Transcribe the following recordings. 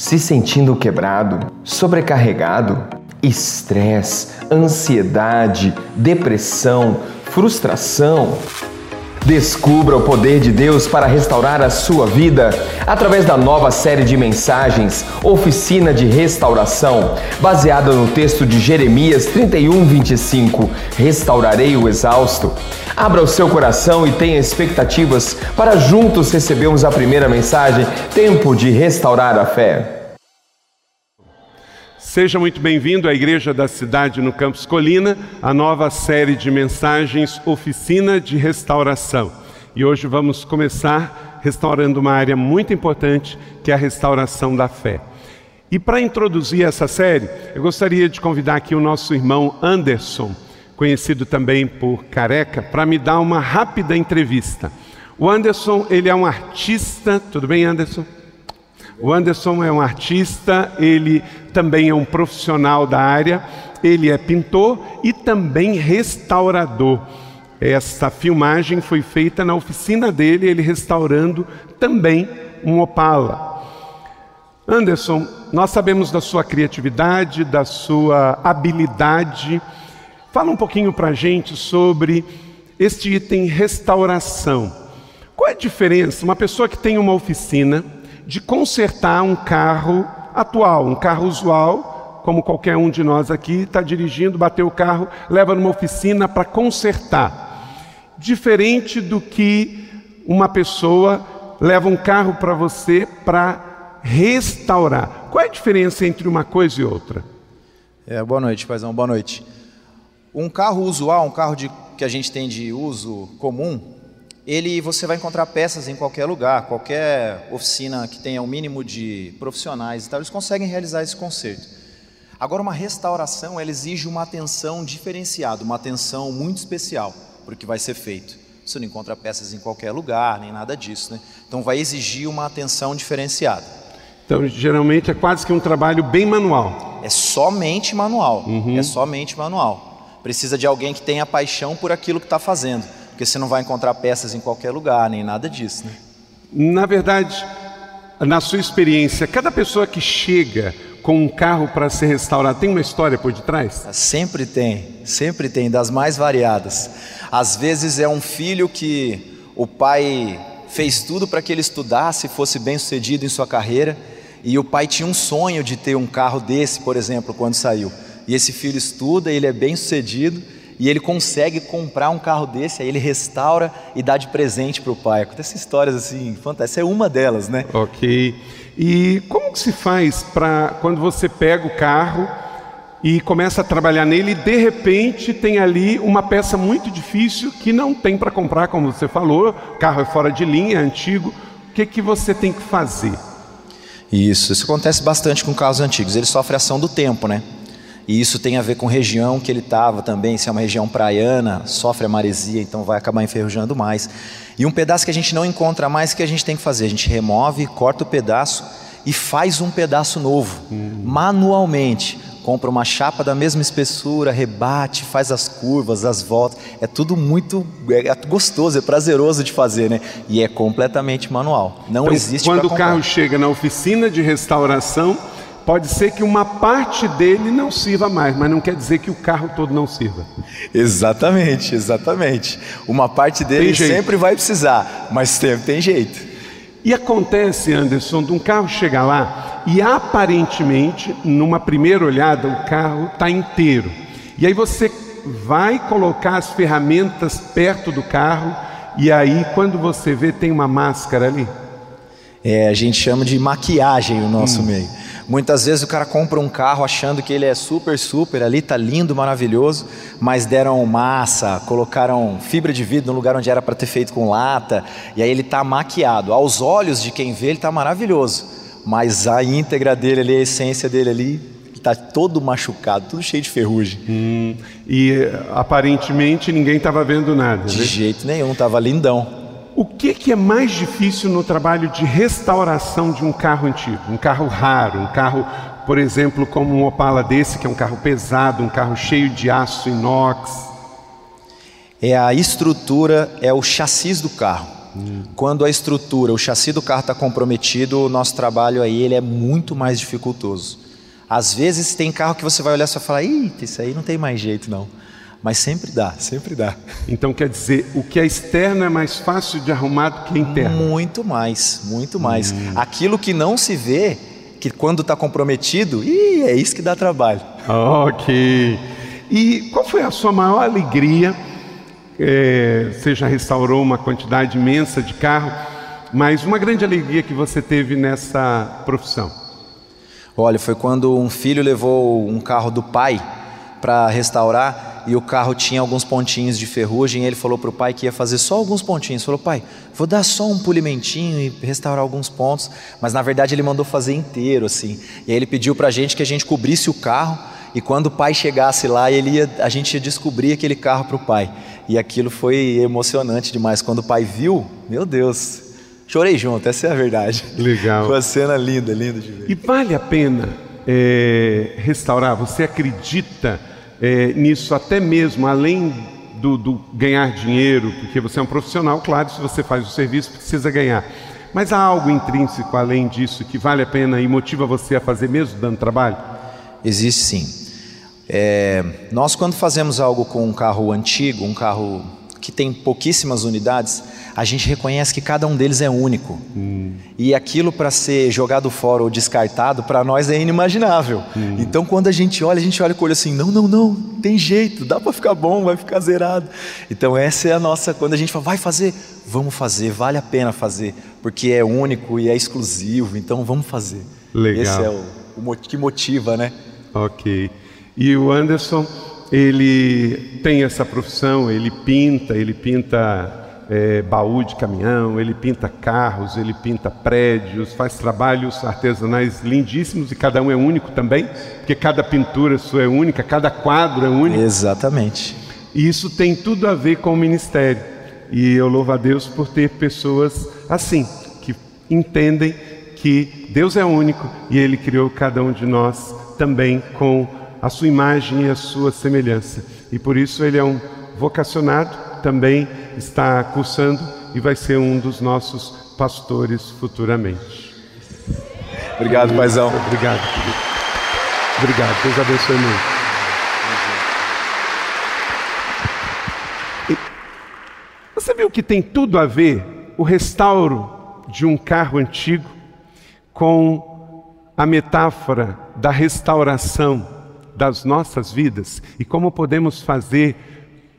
Se sentindo quebrado, sobrecarregado, estresse, ansiedade, depressão, frustração. Descubra o poder de Deus para restaurar a sua vida através da nova série de mensagens Oficina de Restauração, baseada no texto de Jeremias 31, 25: Restaurarei o exausto. Abra o seu coração e tenha expectativas para juntos recebermos a primeira mensagem Tempo de Restaurar a Fé. Seja muito bem-vindo à Igreja da Cidade no Campus Colina, a nova série de mensagens Oficina de Restauração. E hoje vamos começar restaurando uma área muito importante, que é a restauração da fé. E para introduzir essa série, eu gostaria de convidar aqui o nosso irmão Anderson, conhecido também por Careca, para me dar uma rápida entrevista. O Anderson, ele é um artista, tudo bem, Anderson? O Anderson é um artista, ele também é um profissional da área, ele é pintor e também restaurador. Essa filmagem foi feita na oficina dele, ele restaurando também um Opala. Anderson, nós sabemos da sua criatividade, da sua habilidade. Fala um pouquinho para a gente sobre este item restauração. Qual é a diferença? Uma pessoa que tem uma oficina, de consertar um carro atual, um carro usual, como qualquer um de nós aqui está dirigindo, bateu o carro, leva numa oficina para consertar. Diferente do que uma pessoa leva um carro para você para restaurar. Qual é a diferença entre uma coisa e outra? É, boa noite, paizão, boa noite. Um carro usual, um carro de, que a gente tem de uso comum, ele você vai encontrar peças em qualquer lugar, qualquer oficina que tenha o um mínimo de profissionais e tal, eles conseguem realizar esse conserto. Agora, uma restauração, ela exige uma atenção diferenciada, uma atenção muito especial para o que vai ser feito. Você não encontra peças em qualquer lugar, nem nada disso, né? Então, vai exigir uma atenção diferenciada. Então, geralmente é quase que um trabalho bem manual. É somente manual. Uhum. É somente manual. Precisa de alguém que tenha paixão por aquilo que está fazendo porque você não vai encontrar peças em qualquer lugar, nem nada disso. Né? Na verdade, na sua experiência, cada pessoa que chega com um carro para ser restaurado tem uma história por detrás? Sempre tem, sempre tem, das mais variadas. Às vezes é um filho que o pai fez tudo para que ele estudasse, fosse bem sucedido em sua carreira, e o pai tinha um sonho de ter um carro desse, por exemplo, quando saiu. E esse filho estuda, ele é bem sucedido e ele consegue comprar um carro desse, aí ele restaura e dá de presente para o pai. Acontecem histórias assim, fantásticas. Essa é uma delas, né? Ok. E como que se faz para quando você pega o carro e começa a trabalhar nele e de repente tem ali uma peça muito difícil que não tem para comprar, como você falou, o carro é fora de linha, é antigo. O que, que você tem que fazer? Isso, isso acontece bastante com carros antigos. Ele sofre ação do tempo, né? E isso tem a ver com região que ele estava também, se é uma região praiana, sofre a maresia, então vai acabar enferrujando mais. E um pedaço que a gente não encontra mais, que a gente tem que fazer? A gente remove, corta o pedaço e faz um pedaço novo, uhum. manualmente. Compra uma chapa da mesma espessura, rebate, faz as curvas, as voltas. É tudo muito é, é gostoso, é prazeroso de fazer, né? E é completamente manual. Não então, existe. Quando o carro chega na oficina de restauração, Pode ser que uma parte dele não sirva mais, mas não quer dizer que o carro todo não sirva. Exatamente, exatamente. Uma parte dele sempre vai precisar, mas sempre tem jeito. E acontece, Anderson, de um carro chegar lá e aparentemente, numa primeira olhada, o carro está inteiro. E aí você vai colocar as ferramentas perto do carro e aí quando você vê tem uma máscara ali. É, a gente chama de maquiagem o nosso hum. meio. Muitas vezes o cara compra um carro achando que ele é super, super ali, tá lindo, maravilhoso, mas deram massa, colocaram fibra de vidro no lugar onde era para ter feito com lata, e aí ele tá maquiado. Aos olhos de quem vê, ele tá maravilhoso, mas a íntegra dele ali, a essência dele ali, está todo machucado, tudo cheio de ferrugem. Hum, e aparentemente ninguém estava vendo nada. De né? jeito nenhum, estava lindão. O que, que é mais difícil no trabalho de restauração de um carro antigo? Um carro raro, um carro, por exemplo, como um Opala desse, que é um carro pesado, um carro cheio de aço inox. É a estrutura, é o chassi do carro. Quando a estrutura, o chassi do carro está comprometido, o nosso trabalho aí ele é muito mais dificultoso. Às vezes tem carro que você vai olhar e falar, eita, isso aí não tem mais jeito não. Mas sempre dá, sempre dá. Então quer dizer, o que é externo é mais fácil de arrumar do que interno? Muito mais, muito mais. Hum. Aquilo que não se vê, que quando está comprometido, ih, é isso que dá trabalho. Ok. E qual foi a sua maior alegria? É, você já restaurou uma quantidade imensa de carro, mas uma grande alegria que você teve nessa profissão? Olha, foi quando um filho levou um carro do pai para restaurar e o carro tinha alguns pontinhos de ferrugem. E ele falou para o pai que ia fazer só alguns pontinhos. Falou, pai, vou dar só um polimentinho e restaurar alguns pontos. Mas na verdade ele mandou fazer inteiro assim. E aí ele pediu para a gente que a gente cobrisse o carro. E quando o pai chegasse lá, ele ia, a gente ia descobrir aquele carro para o pai. E aquilo foi emocionante demais. Quando o pai viu, meu Deus, chorei junto, essa é a verdade. Legal. Foi uma cena linda, linda de ver. E vale a pena é, restaurar? Você acredita é, nisso, até mesmo além do, do ganhar dinheiro, porque você é um profissional, claro, se você faz o serviço, precisa ganhar. Mas há algo intrínseco além disso que vale a pena e motiva você a fazer mesmo dando trabalho? Existe sim. É, nós, quando fazemos algo com um carro antigo, um carro que tem pouquíssimas unidades, a gente reconhece que cada um deles é único. Hum. E aquilo para ser jogado fora ou descartado, para nós é inimaginável. Hum. Então quando a gente olha, a gente olha com o olho assim: não, não, não, tem jeito, dá para ficar bom, vai ficar zerado. Então essa é a nossa. Quando a gente fala, vai fazer, vamos fazer, vale a pena fazer, porque é único e é exclusivo, então vamos fazer. Legal. Esse é o, o que motiva, né? Ok. E o Anderson, ele tem essa profissão, ele pinta, ele pinta é, baú de caminhão, ele pinta carros, ele pinta prédios, faz trabalhos artesanais lindíssimos e cada um é único também, porque cada pintura sua é única, cada quadro é único. Exatamente. E isso tem tudo a ver com o ministério. E eu louvo a Deus por ter pessoas assim, que entendem que Deus é único e Ele criou cada um de nós também com a sua imagem e a sua semelhança. E por isso Ele é um vocacionado também está cursando e vai ser um dos nossos pastores futuramente. Obrigado, paizão. Obrigado. Obrigado, Deus abençoe muito. Você viu que tem tudo a ver o restauro de um carro antigo com a metáfora da restauração das nossas vidas e como podemos fazer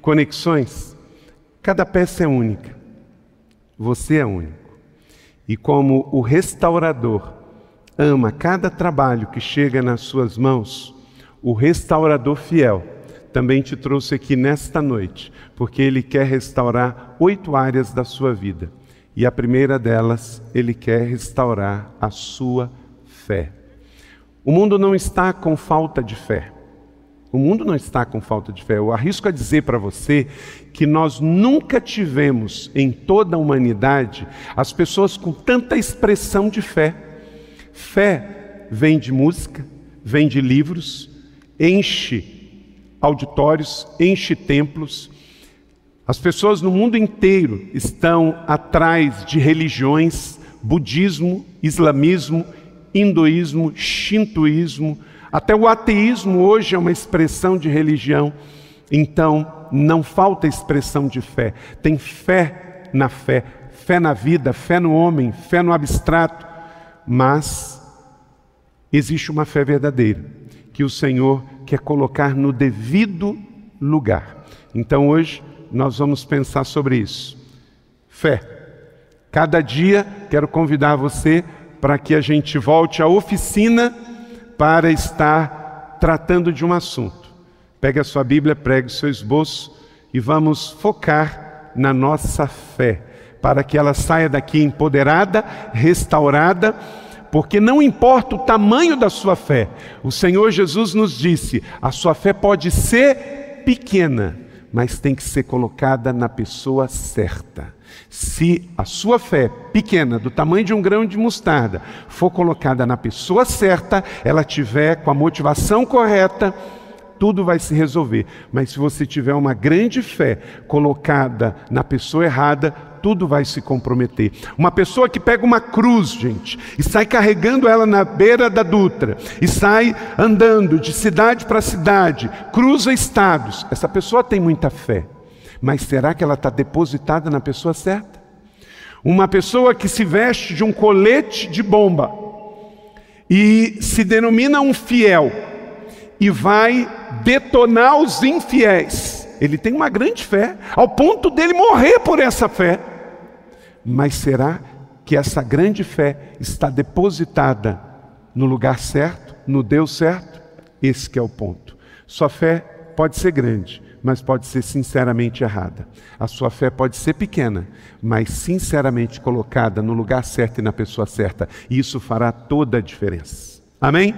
conexões Cada peça é única. Você é único. E como o restaurador ama cada trabalho que chega nas suas mãos, o restaurador fiel também te trouxe aqui nesta noite, porque ele quer restaurar oito áreas da sua vida. E a primeira delas, ele quer restaurar a sua fé. O mundo não está com falta de fé. O mundo não está com falta de fé. Eu arrisco a dizer para você que nós nunca tivemos em toda a humanidade as pessoas com tanta expressão de fé. Fé vem de música, vem de livros, enche auditórios, enche templos. As pessoas no mundo inteiro estão atrás de religiões, budismo, islamismo, hinduísmo, shintoísmo, até o ateísmo hoje é uma expressão de religião. Então, não falta expressão de fé. Tem fé na fé, fé na vida, fé no homem, fé no abstrato. Mas existe uma fé verdadeira que o Senhor quer colocar no devido lugar. Então, hoje, nós vamos pensar sobre isso. Fé. Cada dia, quero convidar você para que a gente volte à oficina para estar tratando de um assunto. Pegue a sua Bíblia, pregue o seu esboço e vamos focar na nossa fé, para que ela saia daqui empoderada, restaurada, porque não importa o tamanho da sua fé, o Senhor Jesus nos disse: a sua fé pode ser pequena, mas tem que ser colocada na pessoa certa. Se a sua fé pequena, do tamanho de um grão de mostarda, for colocada na pessoa certa, ela tiver com a motivação correta, tudo vai se resolver. Mas se você tiver uma grande fé colocada na pessoa errada, tudo vai se comprometer. Uma pessoa que pega uma cruz, gente, e sai carregando ela na beira da Dutra, e sai andando de cidade para cidade, cruza estados, essa pessoa tem muita fé. Mas será que ela está depositada na pessoa certa? Uma pessoa que se veste de um colete de bomba e se denomina um fiel e vai detonar os infiéis. Ele tem uma grande fé, ao ponto dele morrer por essa fé. Mas será que essa grande fé está depositada no lugar certo, no Deus certo? Esse é o ponto. Sua fé pode ser grande, mas pode ser sinceramente errada. A sua fé pode ser pequena, mas sinceramente colocada no lugar certo e na pessoa certa. E isso fará toda a diferença. Amém?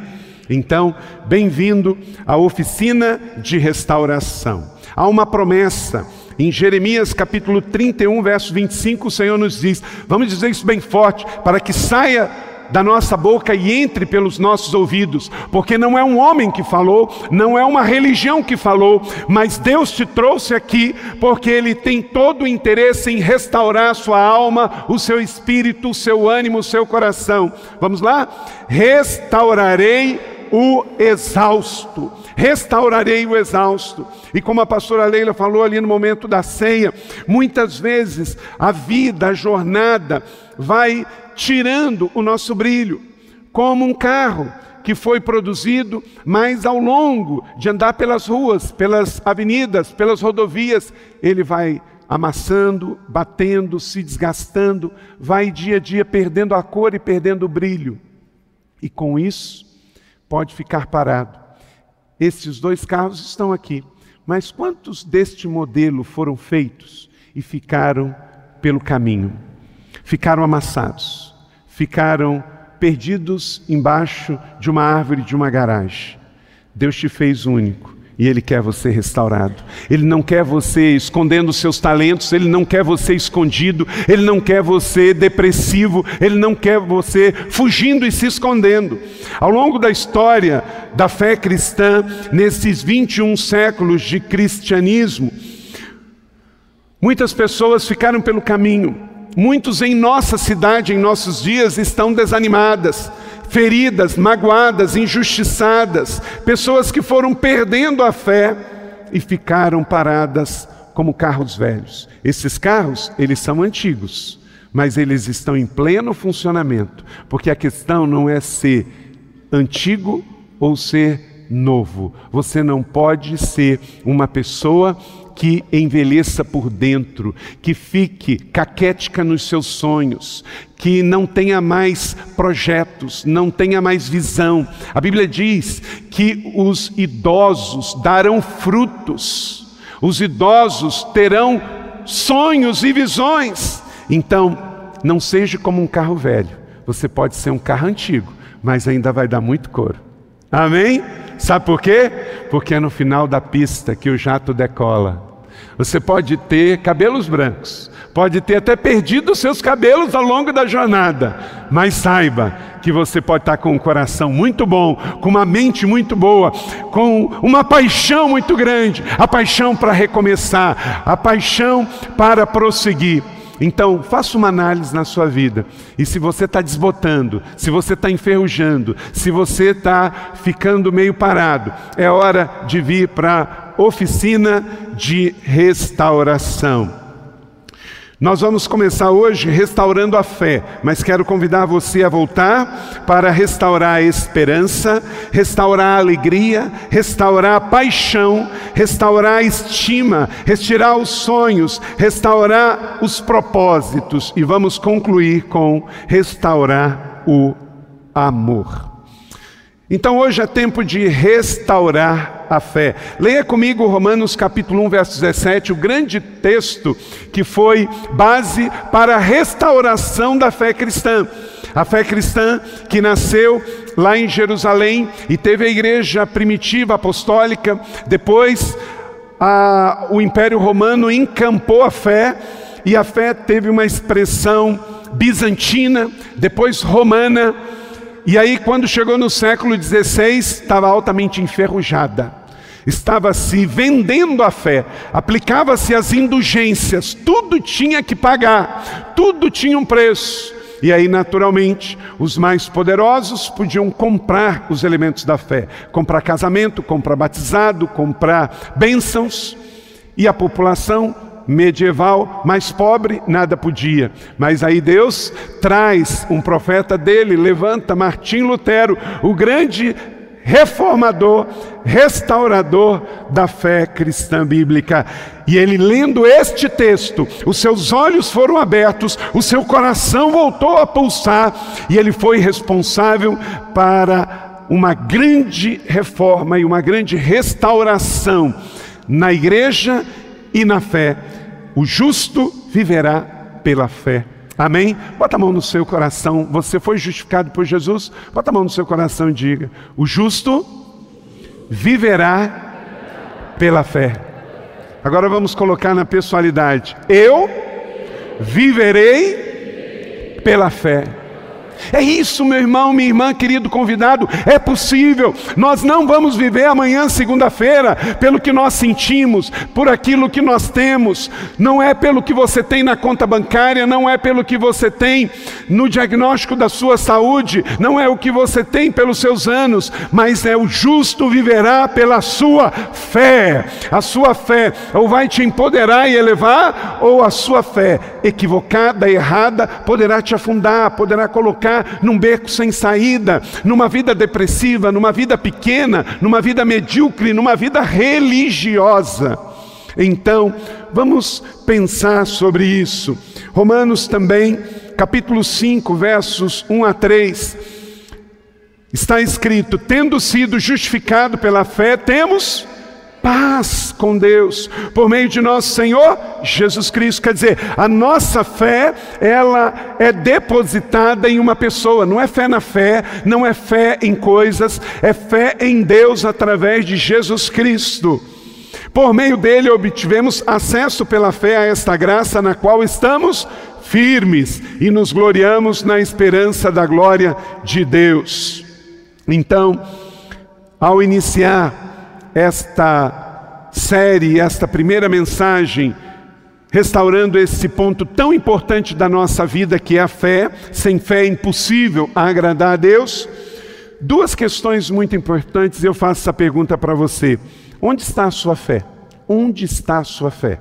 Então, bem-vindo à oficina de restauração. Há uma promessa em Jeremias capítulo 31, verso 25, o Senhor nos diz: vamos dizer isso bem forte, para que saia da nossa boca e entre pelos nossos ouvidos, porque não é um homem que falou, não é uma religião que falou, mas Deus te trouxe aqui porque Ele tem todo o interesse em restaurar sua alma, o seu espírito, o seu ânimo, o seu coração. Vamos lá? Restaurarei o exausto restaurarei o exausto. E como a pastora Leila falou ali no momento da ceia, muitas vezes a vida, a jornada vai tirando o nosso brilho, como um carro que foi produzido, mas ao longo de andar pelas ruas, pelas avenidas, pelas rodovias, ele vai amassando, batendo, se desgastando, vai dia a dia perdendo a cor e perdendo o brilho. E com isso, pode ficar parado. Esses dois carros estão aqui. Mas quantos deste modelo foram feitos e ficaram pelo caminho? Ficaram amassados, ficaram perdidos embaixo de uma árvore de uma garagem. Deus te fez único e Ele quer você restaurado. Ele não quer você escondendo seus talentos, Ele não quer você escondido, Ele não quer você depressivo, Ele não quer você fugindo e se escondendo. Ao longo da história da fé cristã, nesses 21 séculos de cristianismo, muitas pessoas ficaram pelo caminho. Muitos em nossa cidade, em nossos dias, estão desanimadas feridas, magoadas, injustiçadas, pessoas que foram perdendo a fé e ficaram paradas como carros velhos. Esses carros, eles são antigos, mas eles estão em pleno funcionamento, porque a questão não é ser antigo ou ser novo. Você não pode ser uma pessoa que envelheça por dentro, que fique caquética nos seus sonhos, que não tenha mais projetos, não tenha mais visão. A Bíblia diz que os idosos darão frutos, os idosos terão sonhos e visões. Então, não seja como um carro velho, você pode ser um carro antigo, mas ainda vai dar muito couro. Amém? Sabe por quê? Porque é no final da pista que o jato decola. Você pode ter cabelos brancos, pode ter até perdido seus cabelos ao longo da jornada, mas saiba que você pode estar com um coração muito bom, com uma mente muito boa, com uma paixão muito grande a paixão para recomeçar, a paixão para prosseguir. Então, faça uma análise na sua vida. E se você está desbotando, se você está enferrujando, se você está ficando meio parado, é hora de vir para a oficina de restauração. Nós vamos começar hoje restaurando a fé, mas quero convidar você a voltar para restaurar a esperança, restaurar a alegria, restaurar a paixão, restaurar a estima, retirar os sonhos, restaurar os propósitos e vamos concluir com restaurar o amor. Então hoje é tempo de restaurar a fé. Leia comigo Romanos capítulo 1, verso 17, o grande texto que foi base para a restauração da fé cristã. A fé cristã que nasceu lá em Jerusalém e teve a igreja primitiva apostólica, depois a, o Império Romano encampou a fé e a fé teve uma expressão bizantina, depois romana e aí, quando chegou no século XVI, estava altamente enferrujada. Estava se vendendo a fé, aplicava-se as indulgências, tudo tinha que pagar, tudo tinha um preço. E aí, naturalmente, os mais poderosos podiam comprar os elementos da fé: comprar casamento, comprar batizado, comprar bênçãos. E a população medieval mais pobre, nada podia. Mas aí Deus traz um profeta dele, levanta Martim Lutero, o grande reformador, restaurador da fé cristã bíblica. E ele, lendo este texto, os seus olhos foram abertos, o seu coração voltou a pulsar, e ele foi responsável para uma grande reforma e uma grande restauração na igreja e na fé. O justo viverá pela fé. Amém? Bota a mão no seu coração. Você foi justificado por Jesus? Bota a mão no seu coração e diga: O justo viverá pela fé. Agora vamos colocar na pessoalidade. Eu viverei pela fé. É isso, meu irmão, minha irmã, querido convidado, é possível. Nós não vamos viver amanhã, segunda-feira, pelo que nós sentimos, por aquilo que nós temos. Não é pelo que você tem na conta bancária, não é pelo que você tem no diagnóstico da sua saúde, não é o que você tem pelos seus anos, mas é o justo viverá pela sua fé. A sua fé ou vai te empoderar e elevar, ou a sua fé equivocada, errada, poderá te afundar, poderá colocar num beco sem saída, numa vida depressiva, numa vida pequena, numa vida medíocre, numa vida religiosa. Então, vamos pensar sobre isso. Romanos também, capítulo 5, versos 1 a 3. Está escrito: tendo sido justificado pela fé, temos paz com Deus por meio de nosso Senhor Jesus Cristo. Quer dizer, a nossa fé, ela é depositada em uma pessoa, não é fé na fé, não é fé em coisas, é fé em Deus através de Jesus Cristo. Por meio dele obtivemos acesso pela fé a esta graça na qual estamos firmes e nos gloriamos na esperança da glória de Deus. Então, ao iniciar esta série, esta primeira mensagem, restaurando esse ponto tão importante da nossa vida que é a fé. Sem fé é impossível agradar a Deus. Duas questões muito importantes, eu faço essa pergunta para você: onde está a sua fé? Onde está a sua fé?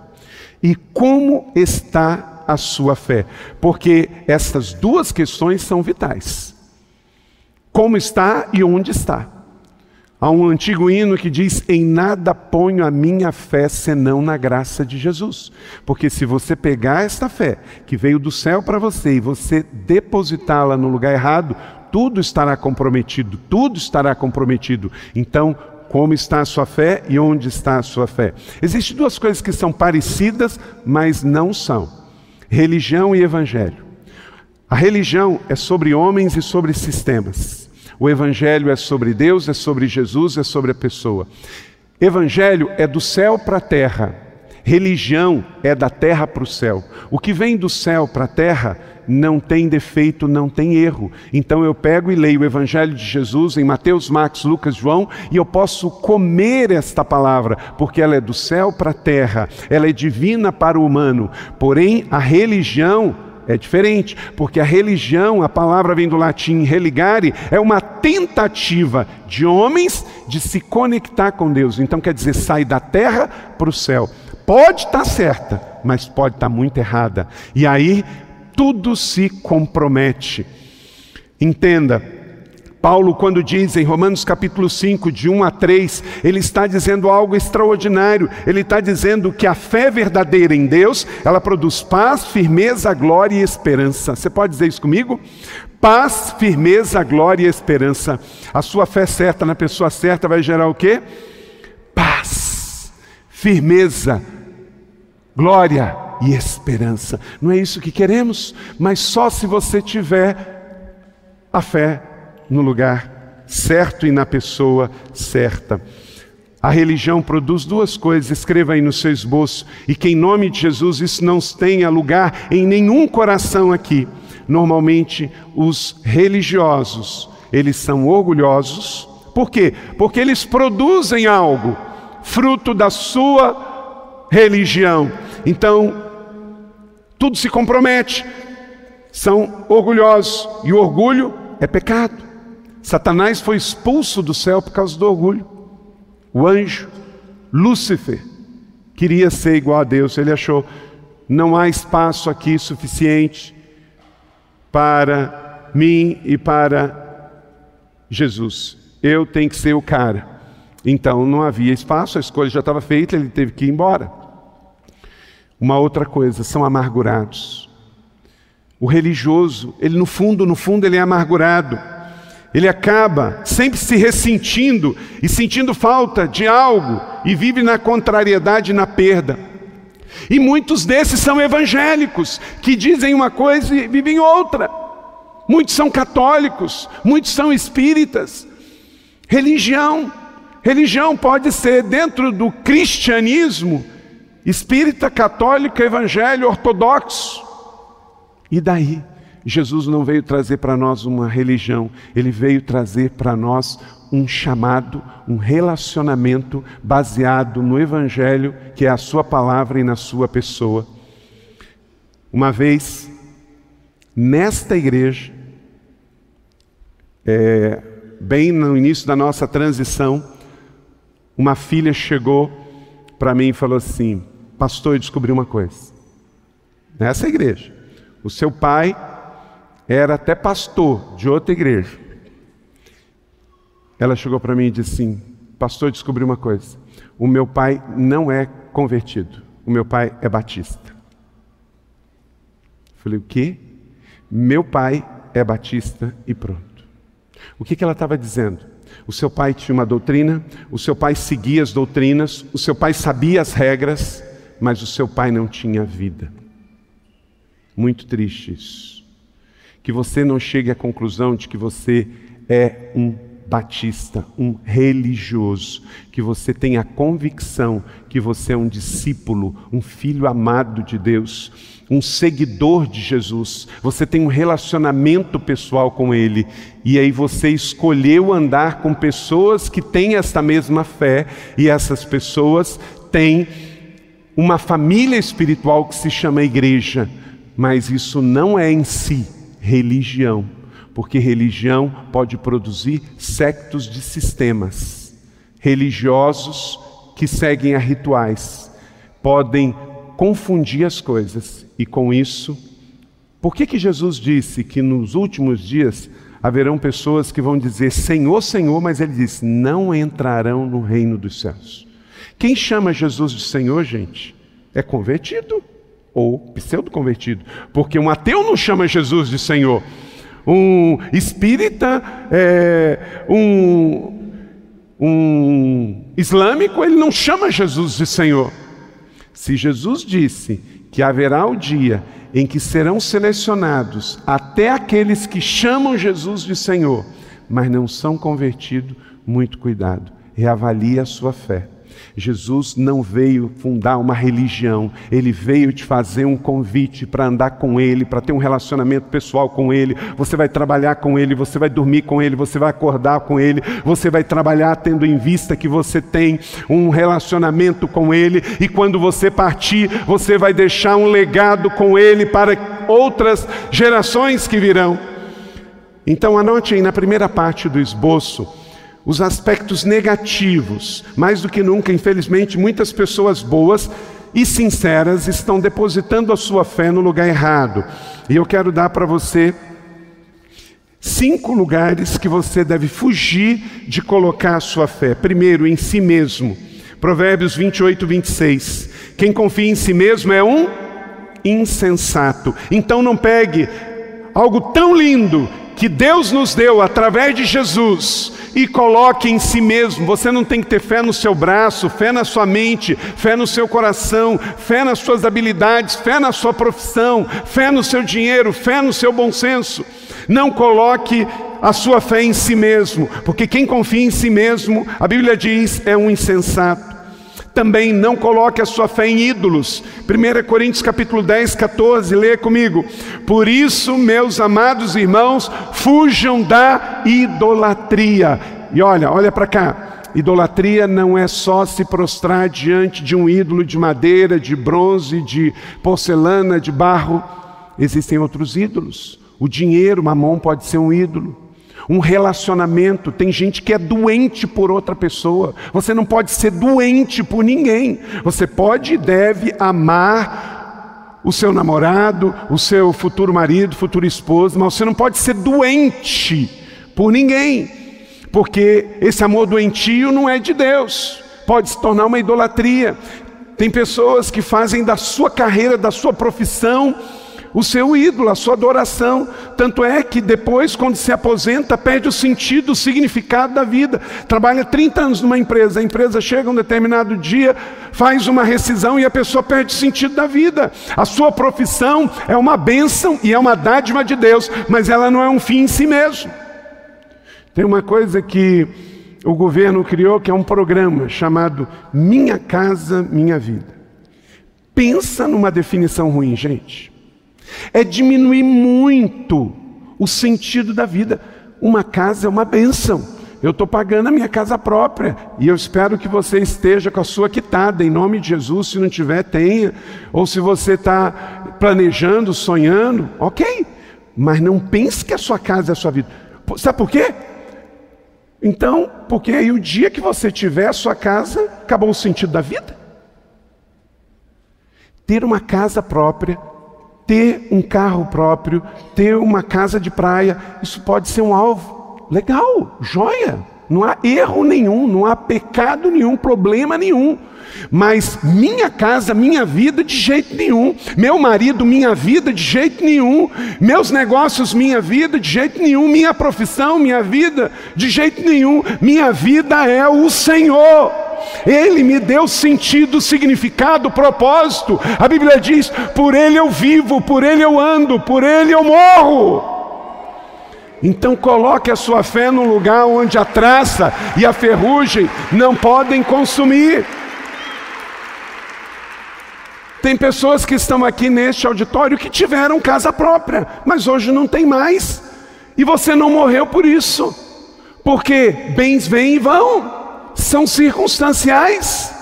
E como está a sua fé? Porque essas duas questões são vitais. Como está e onde está? Há um antigo hino que diz: Em nada ponho a minha fé senão na graça de Jesus. Porque se você pegar esta fé que veio do céu para você e você depositá-la no lugar errado, tudo estará comprometido, tudo estará comprometido. Então, como está a sua fé e onde está a sua fé? Existem duas coisas que são parecidas, mas não são: religião e evangelho. A religião é sobre homens e sobre sistemas. O Evangelho é sobre Deus, é sobre Jesus, é sobre a pessoa. Evangelho é do céu para a terra. Religião é da terra para o céu. O que vem do céu para a terra não tem defeito, não tem erro. Então eu pego e leio o Evangelho de Jesus em Mateus, Marcos, Lucas, João e eu posso comer esta palavra, porque ela é do céu para a terra, ela é divina para o humano. Porém, a religião é diferente, porque a religião, a palavra vem do latim religare, é uma tentativa de homens de se conectar com Deus. Então quer dizer, sai da terra para o céu. Pode estar certa, mas pode estar muito errada. E aí tudo se compromete. Entenda, Paulo, quando diz em Romanos capítulo 5, de 1 a 3, ele está dizendo algo extraordinário. Ele está dizendo que a fé verdadeira em Deus, ela produz paz, firmeza, glória e esperança. Você pode dizer isso comigo? Paz, firmeza, glória e esperança. A sua fé certa na pessoa certa vai gerar o quê? Paz, firmeza, glória e esperança. Não é isso que queremos, mas só se você tiver a fé no lugar certo e na pessoa certa. A religião produz duas coisas, escreva aí no seu esboço, e que em nome de Jesus isso não tenha lugar em nenhum coração aqui. Normalmente os religiosos, eles são orgulhosos. Por quê? Porque eles produzem algo fruto da sua religião. Então, tudo se compromete. São orgulhosos e o orgulho é pecado. Satanás foi expulso do céu por causa do orgulho. O anjo, Lúcifer, queria ser igual a Deus. Ele achou: não há espaço aqui suficiente para mim e para Jesus. Eu tenho que ser o cara. Então não havia espaço, a escolha já estava feita, ele teve que ir embora. Uma outra coisa, são amargurados. O religioso, ele no fundo, no fundo, ele é amargurado. Ele acaba sempre se ressentindo e sentindo falta de algo e vive na contrariedade e na perda. E muitos desses são evangélicos, que dizem uma coisa e vivem outra. Muitos são católicos, muitos são espíritas. Religião, religião pode ser dentro do cristianismo, espírita, católico, evangelho, ortodoxo. E daí? Jesus não veio trazer para nós uma religião, ele veio trazer para nós um chamado, um relacionamento baseado no Evangelho, que é a Sua palavra e na Sua pessoa. Uma vez, nesta igreja, é, bem no início da nossa transição, uma filha chegou para mim e falou assim: Pastor, eu descobri uma coisa. Nessa igreja, o seu pai era até pastor de outra igreja. Ela chegou para mim e disse assim: Pastor, descobri uma coisa. O meu pai não é convertido. O meu pai é batista. Falei: O quê? Meu pai é batista e pronto. O que, que ela estava dizendo? O seu pai tinha uma doutrina, o seu pai seguia as doutrinas, o seu pai sabia as regras, mas o seu pai não tinha vida. Muito triste isso. Que você não chegue à conclusão de que você é um batista, um religioso, que você tenha a convicção que você é um discípulo, um filho amado de Deus, um seguidor de Jesus, você tem um relacionamento pessoal com Ele, e aí você escolheu andar com pessoas que têm esta mesma fé, e essas pessoas têm uma família espiritual que se chama igreja mas isso não é em si religião, porque religião pode produzir sectos de sistemas. Religiosos que seguem a rituais podem confundir as coisas e com isso, por que que Jesus disse que nos últimos dias haverão pessoas que vão dizer Senhor, Senhor, mas ele diz: não entrarão no reino dos céus. Quem chama Jesus de Senhor, gente, é convertido ou pseudo-convertido, porque um ateu não chama Jesus de Senhor, um espírita, é, um, um islâmico, ele não chama Jesus de Senhor. Se Jesus disse que haverá o dia em que serão selecionados até aqueles que chamam Jesus de Senhor, mas não são convertidos, muito cuidado, reavalie a sua fé. Jesus não veio fundar uma religião, ele veio te fazer um convite para andar com ele, para ter um relacionamento pessoal com ele. Você vai trabalhar com ele, você vai dormir com ele, você vai acordar com ele, você vai trabalhar tendo em vista que você tem um relacionamento com ele, e quando você partir, você vai deixar um legado com ele para outras gerações que virão. Então, anote aí na primeira parte do esboço os aspectos negativos. Mais do que nunca, infelizmente, muitas pessoas boas e sinceras estão depositando a sua fé no lugar errado. E eu quero dar para você cinco lugares que você deve fugir de colocar a sua fé. Primeiro, em si mesmo. Provérbios 28, 26. Quem confia em si mesmo é um insensato. Então não pegue algo tão lindo que Deus nos deu através de Jesus e coloque em si mesmo. Você não tem que ter fé no seu braço, fé na sua mente, fé no seu coração, fé nas suas habilidades, fé na sua profissão, fé no seu dinheiro, fé no seu bom senso. Não coloque a sua fé em si mesmo, porque quem confia em si mesmo, a Bíblia diz, é um insensato. Também não coloque a sua fé em ídolos. 1 Coríntios capítulo 10, 14, leia comigo. Por isso, meus amados irmãos, fujam da idolatria. E olha, olha para cá. idolatria não é só se prostrar diante de um ídolo de madeira, de bronze, de porcelana, de barro. Existem outros ídolos. O dinheiro, mamão, pode ser um ídolo. Um relacionamento, tem gente que é doente por outra pessoa. Você não pode ser doente por ninguém. Você pode e deve amar o seu namorado, o seu futuro marido, futuro esposo, mas você não pode ser doente por ninguém, porque esse amor doentio não é de Deus, pode se tornar uma idolatria. Tem pessoas que fazem da sua carreira, da sua profissão, o seu ídolo, a sua adoração. Tanto é que depois, quando se aposenta, perde o sentido, o significado da vida. Trabalha 30 anos numa empresa, a empresa chega um determinado dia, faz uma rescisão e a pessoa perde o sentido da vida. A sua profissão é uma bênção e é uma dádiva de Deus, mas ela não é um fim em si mesmo. Tem uma coisa que o governo criou que é um programa chamado Minha Casa Minha Vida. Pensa numa definição ruim, gente. É diminuir muito o sentido da vida. Uma casa é uma bênção. Eu estou pagando a minha casa própria e eu espero que você esteja com a sua quitada, em nome de Jesus. Se não tiver, tenha. Ou se você está planejando, sonhando, ok. Mas não pense que a sua casa é a sua vida. Sabe por quê? Então, porque aí o dia que você tiver a sua casa, acabou o sentido da vida. Ter uma casa própria, ter um carro próprio, ter uma casa de praia, isso pode ser um alvo. Legal, joia. Não há erro nenhum, não há pecado nenhum, problema nenhum. Mas minha casa, minha vida, de jeito nenhum. Meu marido, minha vida, de jeito nenhum. Meus negócios, minha vida, de jeito nenhum. Minha profissão, minha vida, de jeito nenhum. Minha vida é o Senhor. Ele me deu sentido, significado, propósito. A Bíblia diz: por Ele eu vivo, por Ele eu ando, por Ele eu morro. Então coloque a sua fé no lugar onde a traça e a ferrugem não podem consumir. Tem pessoas que estão aqui neste auditório que tiveram casa própria, mas hoje não tem mais. E você não morreu por isso. Porque bens vêm e vão, são circunstanciais.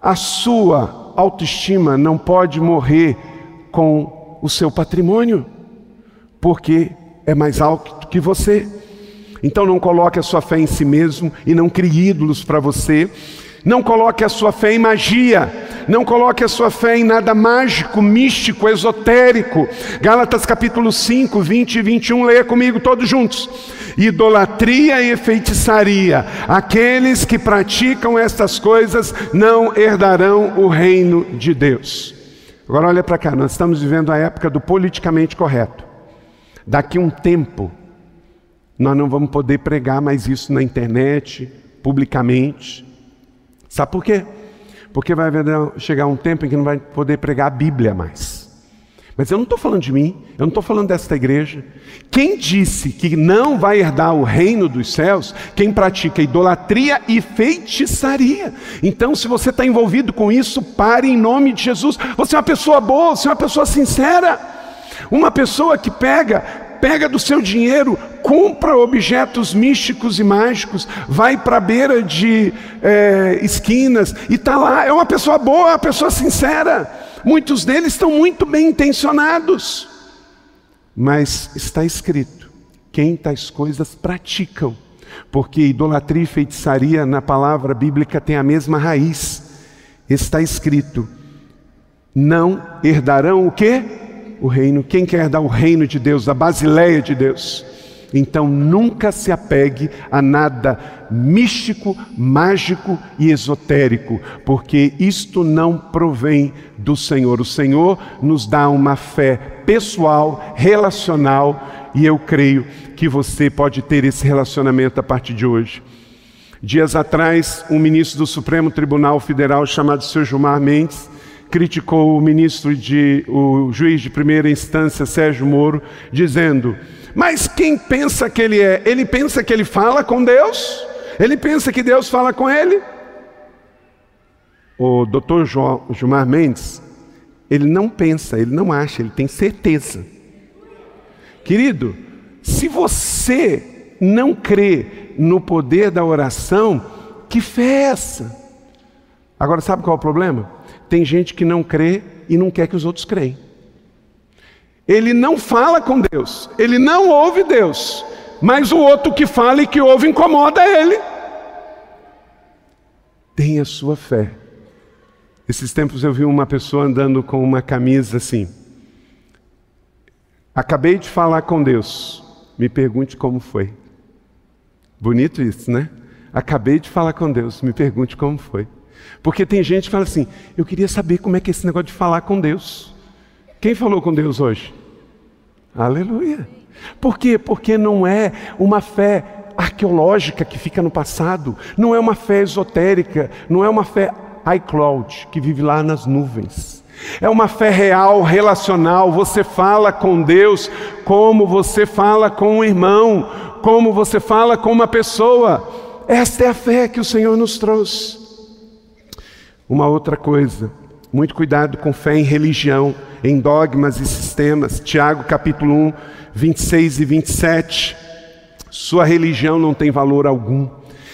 A sua autoestima não pode morrer com o seu patrimônio, porque é mais alto que você. Então não coloque a sua fé em si mesmo e não crie ídolos para você. Não coloque a sua fé em magia, não coloque a sua fé em nada mágico, místico, esotérico. Gálatas capítulo 5, 20 e 21, leia comigo todos juntos. Idolatria e feitiçaria, aqueles que praticam estas coisas não herdarão o reino de Deus. Agora olha para cá, nós estamos vivendo a época do politicamente correto. Daqui um tempo, nós não vamos poder pregar mais isso na internet, publicamente. Sabe por quê? Porque vai chegar um tempo em que não vai poder pregar a Bíblia mais. Mas eu não estou falando de mim, eu não estou falando desta igreja. Quem disse que não vai herdar o reino dos céus? Quem pratica idolatria e feitiçaria. Então, se você está envolvido com isso, pare em nome de Jesus. Você é uma pessoa boa, você é uma pessoa sincera. Uma pessoa que pega pega do seu dinheiro, compra objetos místicos e mágicos, vai para a beira de é, esquinas e está lá. É uma pessoa boa, é uma pessoa sincera. Muitos deles estão muito bem intencionados, mas está escrito: quem tais coisas praticam, porque idolatria e feitiçaria na palavra bíblica tem a mesma raiz. Está escrito: não herdarão o quê? o reino, quem quer dar o reino de Deus, a basileia de Deus. Então nunca se apegue a nada místico, mágico e esotérico, porque isto não provém do Senhor. O Senhor nos dá uma fé pessoal, relacional, e eu creio que você pode ter esse relacionamento a partir de hoje. Dias atrás, um ministro do Supremo Tribunal Federal chamado Sr. Gilmar Mendes criticou o ministro de o juiz de primeira instância Sérgio Moro, dizendo: "Mas quem pensa que ele é? Ele pensa que ele fala com Deus? Ele pensa que Deus fala com ele?" O doutor Gilmar Mendes, ele não pensa, ele não acha, ele tem certeza. Querido, se você não crê no poder da oração, que fé é essa? Agora, sabe qual é o problema? Tem gente que não crê e não quer que os outros creem. Ele não fala com Deus, ele não ouve Deus, mas o outro que fala e que ouve incomoda ele. Tenha sua fé. Esses tempos eu vi uma pessoa andando com uma camisa assim. Acabei de falar com Deus. Me pergunte como foi. Bonito isso, né? Acabei de falar com Deus. Me pergunte como foi. Porque tem gente que fala assim: eu queria saber como é que é esse negócio de falar com Deus. Quem falou com Deus hoje? Aleluia. Por quê? Porque não é uma fé arqueológica que fica no passado, não é uma fé esotérica, não é uma fé iCloud que vive lá nas nuvens. É uma fé real, relacional. Você fala com Deus como você fala com um irmão, como você fala com uma pessoa. Esta é a fé que o Senhor nos trouxe. Uma outra coisa, muito cuidado com fé em religião, em dogmas e sistemas. Tiago capítulo 1, 26 e 27. Sua religião não tem valor algum.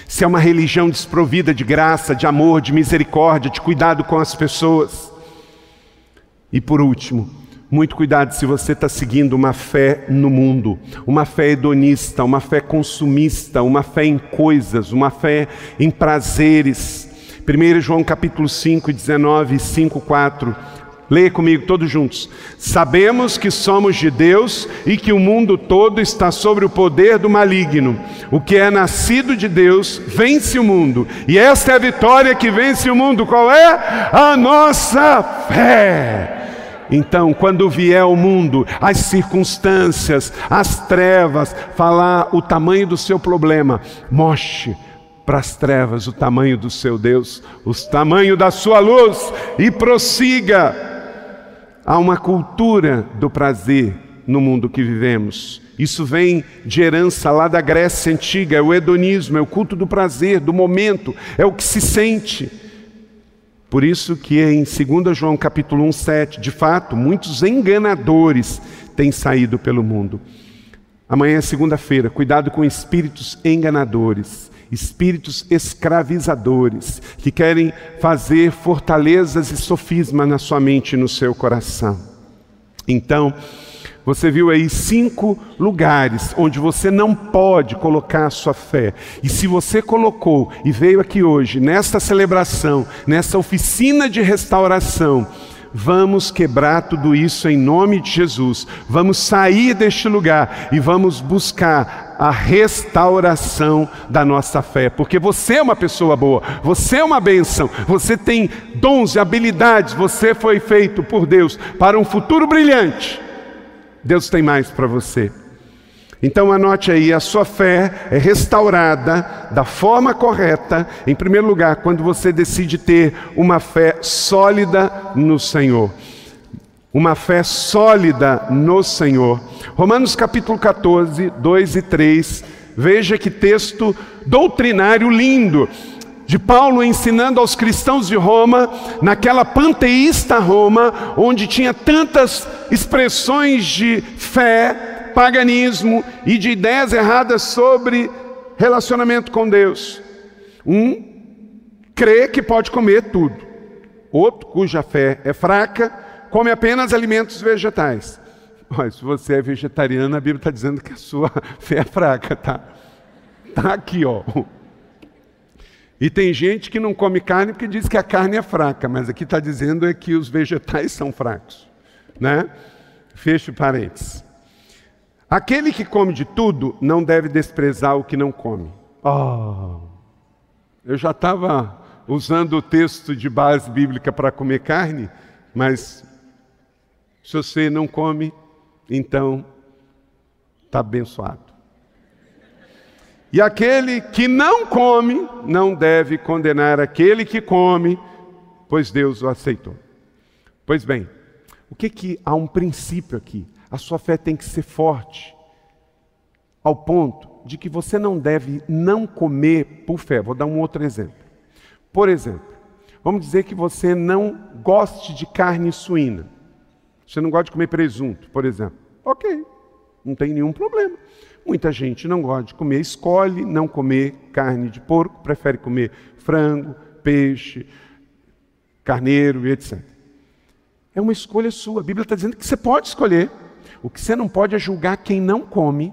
Se é uma religião desprovida de graça, de amor, de misericórdia, de cuidado com as pessoas. E por último, muito cuidado se você está seguindo uma fé no mundo, uma fé hedonista, uma fé consumista, uma fé em coisas, uma fé em prazeres. 1 João capítulo 5, 19, 5, 4. Leia comigo todos juntos. Sabemos que somos de Deus e que o mundo todo está sobre o poder do maligno. O que é nascido de Deus vence o mundo. E esta é a vitória que vence o mundo. Qual é? A nossa fé. Então, quando vier o mundo, as circunstâncias, as trevas, falar o tamanho do seu problema, mostre para as trevas o tamanho do seu Deus, o tamanho da sua luz e prossiga. Há uma cultura do prazer no mundo que vivemos. Isso vem de herança lá da Grécia antiga, é o hedonismo, é o culto do prazer, do momento, é o que se sente. Por isso que em 2 João capítulo 1, 7, de fato, muitos enganadores têm saído pelo mundo. Amanhã é segunda-feira, cuidado com espíritos enganadores espíritos escravizadores que querem fazer fortalezas e sofisma na sua mente e no seu coração. Então, você viu aí cinco lugares onde você não pode colocar a sua fé. E se você colocou e veio aqui hoje, nesta celebração, nessa oficina de restauração, Vamos quebrar tudo isso em nome de Jesus. Vamos sair deste lugar e vamos buscar a restauração da nossa fé, porque você é uma pessoa boa, você é uma bênção, você tem dons e habilidades, você foi feito por Deus para um futuro brilhante. Deus tem mais para você. Então anote aí, a sua fé é restaurada da forma correta, em primeiro lugar, quando você decide ter uma fé sólida no Senhor. Uma fé sólida no Senhor. Romanos capítulo 14, 2 e 3. Veja que texto doutrinário lindo de Paulo ensinando aos cristãos de Roma, naquela panteísta Roma, onde tinha tantas expressões de fé, paganismo e de ideias erradas sobre relacionamento com Deus. Um crê que pode comer tudo, outro, cuja fé é fraca, come apenas alimentos vegetais. Olha, se você é vegetariano, a Bíblia está dizendo que a sua fé é fraca, tá? Tá aqui, ó. E tem gente que não come carne porque diz que a carne é fraca, mas aqui está dizendo é que os vegetais são fracos, né? Fecho parênteses. Aquele que come de tudo não deve desprezar o que não come. Oh, eu já estava usando o texto de base bíblica para comer carne, mas se você não come, então está abençoado. E aquele que não come não deve condenar aquele que come, pois Deus o aceitou. Pois bem, o que que há um princípio aqui? A sua fé tem que ser forte, ao ponto de que você não deve não comer por fé. Vou dar um outro exemplo. Por exemplo, vamos dizer que você não goste de carne suína. Você não gosta de comer presunto, por exemplo. Ok, Não tem nenhum problema. Muita gente não gosta de comer, escolhe não comer carne de porco, prefere comer frango, peixe, carneiro e etc. É uma escolha sua. A Bíblia está dizendo que você pode escolher. O que você não pode é julgar quem não come.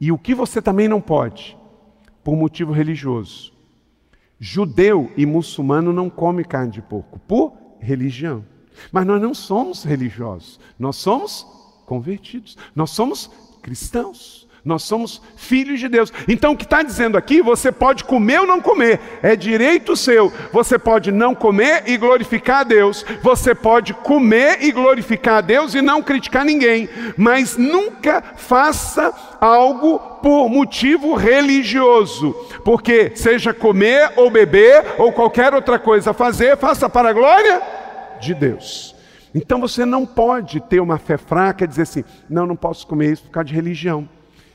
E o que você também não pode, por motivo religioso. Judeu e muçulmano não come carne de porco, por religião. Mas nós não somos religiosos, nós somos convertidos, nós somos cristãos. Nós somos filhos de Deus. Então o que está dizendo aqui, você pode comer ou não comer, é direito seu. Você pode não comer e glorificar a Deus. Você pode comer e glorificar a Deus e não criticar ninguém. Mas nunca faça algo por motivo religioso. Porque seja comer ou beber ou qualquer outra coisa fazer, faça para a glória de Deus. Então você não pode ter uma fé fraca e dizer assim: não, não posso comer isso por causa de religião.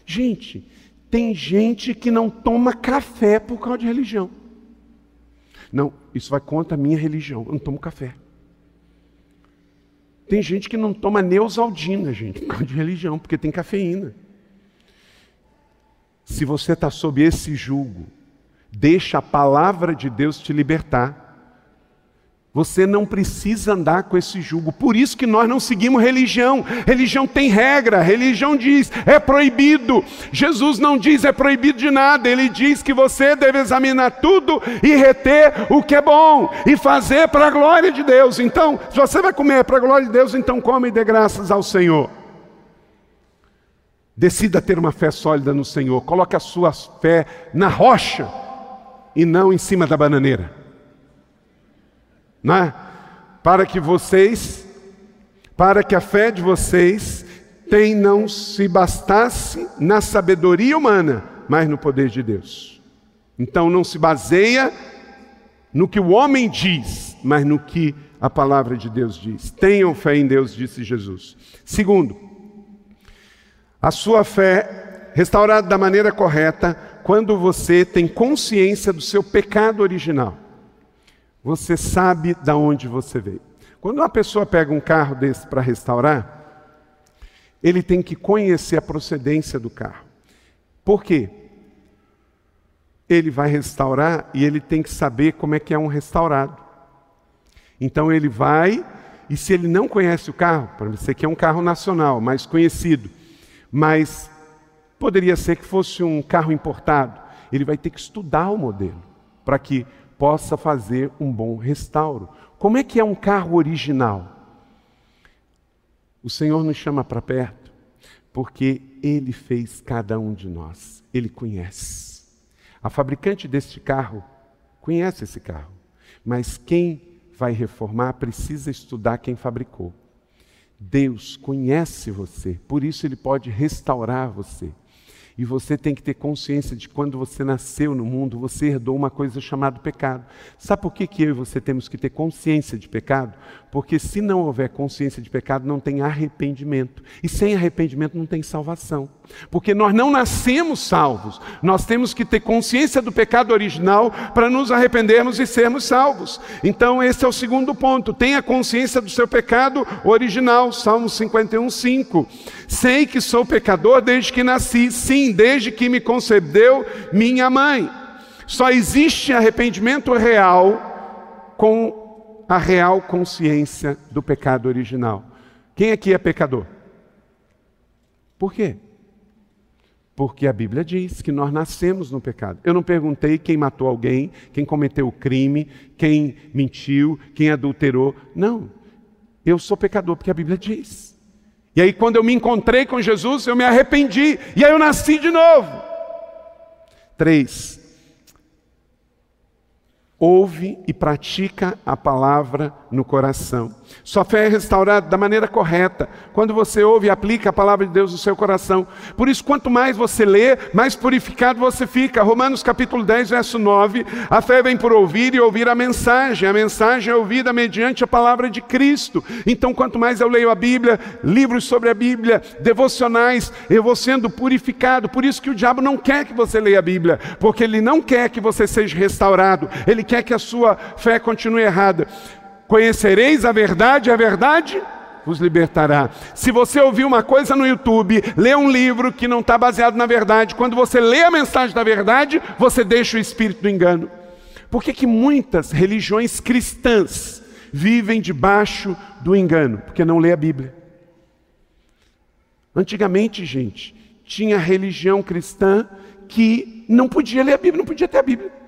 Gente, tem gente que não toma café por causa de religião. Não, isso vai contra a minha religião. Eu não tomo café. Tem gente que não toma neusaldina, gente, por causa de religião, porque tem cafeína. Se você está sob esse jugo, deixa a palavra de Deus te libertar. Você não precisa andar com esse jugo. Por isso que nós não seguimos religião. Religião tem regra. Religião diz é proibido. Jesus não diz é proibido de nada. Ele diz que você deve examinar tudo e reter o que é bom e fazer para a glória de Deus. Então, se você vai comer para a glória de Deus, então come e dê graças ao Senhor. Decida ter uma fé sólida no Senhor. Coloque a sua fé na rocha e não em cima da bananeira né? para que vocês, para que a fé de vocês tem não se bastasse na sabedoria humana, mas no poder de Deus. Então não se baseia no que o homem diz, mas no que a palavra de Deus diz. Tenham fé em Deus, disse Jesus. Segundo, a sua fé restaurada da maneira correta quando você tem consciência do seu pecado original você sabe da onde você veio. Quando uma pessoa pega um carro desse para restaurar, ele tem que conhecer a procedência do carro. Por quê? Ele vai restaurar e ele tem que saber como é que é um restaurado. Então ele vai, e se ele não conhece o carro, para você que é um carro nacional, mais conhecido, mas poderia ser que fosse um carro importado, ele vai ter que estudar o modelo para que possa fazer um bom restauro. Como é que é um carro original? O Senhor nos chama para perto, porque Ele fez cada um de nós, Ele conhece. A fabricante deste carro conhece esse carro, mas quem vai reformar precisa estudar quem fabricou. Deus conhece você, por isso Ele pode restaurar você. E você tem que ter consciência de quando você nasceu no mundo, você herdou uma coisa chamada pecado. Sabe por que, que eu e você temos que ter consciência de pecado? Porque se não houver consciência de pecado, não tem arrependimento. E sem arrependimento não tem salvação. Porque nós não nascemos salvos. Nós temos que ter consciência do pecado original para nos arrependermos e sermos salvos. Então, esse é o segundo ponto. Tenha consciência do seu pecado original. Salmo 51, 5. Sei que sou pecador desde que nasci. Sim, desde que me concebeu minha mãe. Só existe arrependimento real com a real consciência do pecado original. Quem aqui é pecador? Por quê? Porque a Bíblia diz que nós nascemos no pecado. Eu não perguntei quem matou alguém, quem cometeu o crime, quem mentiu, quem adulterou. Não. Eu sou pecador porque a Bíblia diz. E aí, quando eu me encontrei com Jesus, eu me arrependi. E aí eu nasci de novo. Três ouve e pratica a palavra no coração. Sua fé é restaurada da maneira correta, quando você ouve e aplica a palavra de Deus no seu coração. Por isso, quanto mais você lê, mais purificado você fica. Romanos capítulo 10, verso 9. A fé vem por ouvir e ouvir a mensagem. A mensagem é ouvida mediante a palavra de Cristo. Então, quanto mais eu leio a Bíblia, livros sobre a Bíblia, devocionais, eu vou sendo purificado. Por isso que o diabo não quer que você leia a Bíblia, porque ele não quer que você seja restaurado. Ele quer que a sua fé continue errada. Conhecereis a verdade, a verdade vos libertará. Se você ouvir uma coisa no YouTube, lê um livro que não está baseado na verdade, quando você lê a mensagem da verdade, você deixa o espírito do engano. Por que, que muitas religiões cristãs vivem debaixo do engano? Porque não lê a Bíblia. Antigamente, gente, tinha religião cristã que não podia ler a Bíblia, não podia ter a Bíblia.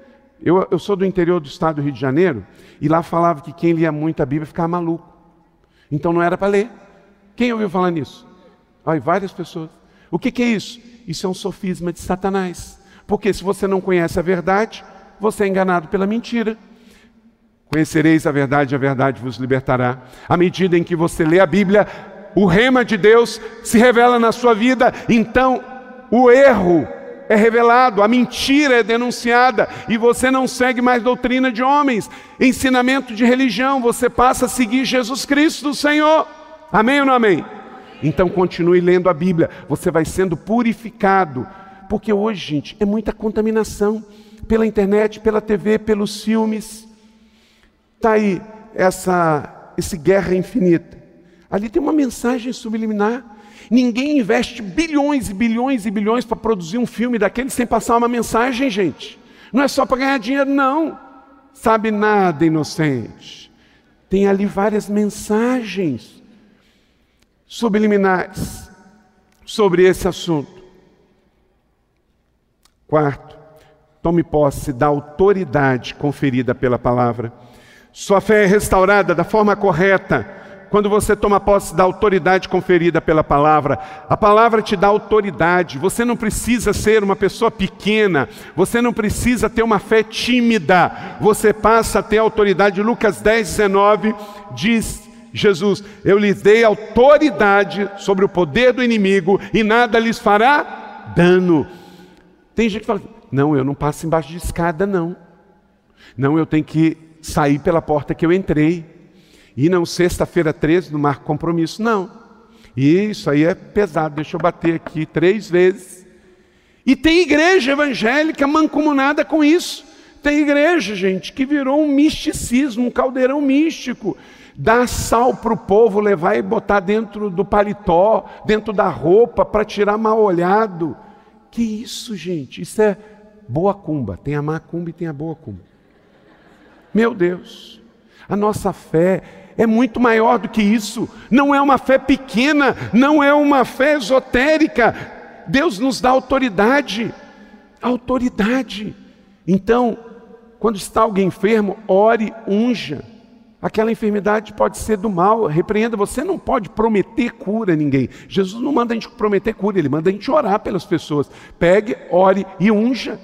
Eu, eu sou do interior do estado do Rio de Janeiro e lá falava que quem lia muito a Bíblia ficava maluco. Então não era para ler. Quem ouviu falar nisso? Ai, várias pessoas. O que, que é isso? Isso é um sofisma de Satanás. Porque se você não conhece a verdade, você é enganado pela mentira. Conhecereis a verdade, a verdade vos libertará. À medida em que você lê a Bíblia, o rema de Deus se revela na sua vida, então o erro é revelado, a mentira é denunciada e você não segue mais doutrina de homens, ensinamento de religião, você passa a seguir Jesus Cristo, o Senhor. Amém ou não amém? Então continue lendo a Bíblia, você vai sendo purificado, porque hoje, gente, é muita contaminação pela internet, pela TV, pelos filmes. Está aí essa esse guerra infinita. Ali tem uma mensagem subliminar. Ninguém investe bilhões e bilhões e bilhões para produzir um filme daquele sem passar uma mensagem, gente. Não é só para ganhar dinheiro, não. Sabe nada, inocente. Tem ali várias mensagens subliminares sobre esse assunto. Quarto, tome posse da autoridade conferida pela palavra. Sua fé é restaurada da forma correta quando você toma posse da autoridade conferida pela palavra, a palavra te dá autoridade. Você não precisa ser uma pessoa pequena, você não precisa ter uma fé tímida, você passa a ter autoridade. Lucas 10, 19 diz: Jesus, eu lhes dei autoridade sobre o poder do inimigo e nada lhes fará dano. Tem gente que fala: não, eu não passo embaixo de escada, não. Não, eu tenho que sair pela porta que eu entrei. E não sexta-feira 13 no marco compromisso, não. Isso aí é pesado, deixa eu bater aqui três vezes. E tem igreja evangélica mancomunada com isso. Tem igreja, gente, que virou um misticismo, um caldeirão místico. Dar sal para o povo, levar e botar dentro do paletó, dentro da roupa, para tirar mal olhado. Que isso, gente? Isso é boa cumba. Tem a macumba e tem a boa cumba. Meu Deus, a nossa fé é muito maior do que isso. Não é uma fé pequena, não é uma fé esotérica. Deus nos dá autoridade. Autoridade. Então, quando está alguém enfermo, ore, unja. Aquela enfermidade pode ser do mal, repreenda. Você não pode prometer cura a ninguém. Jesus não manda a gente prometer cura, ele manda a gente orar pelas pessoas. Pegue, ore e unja.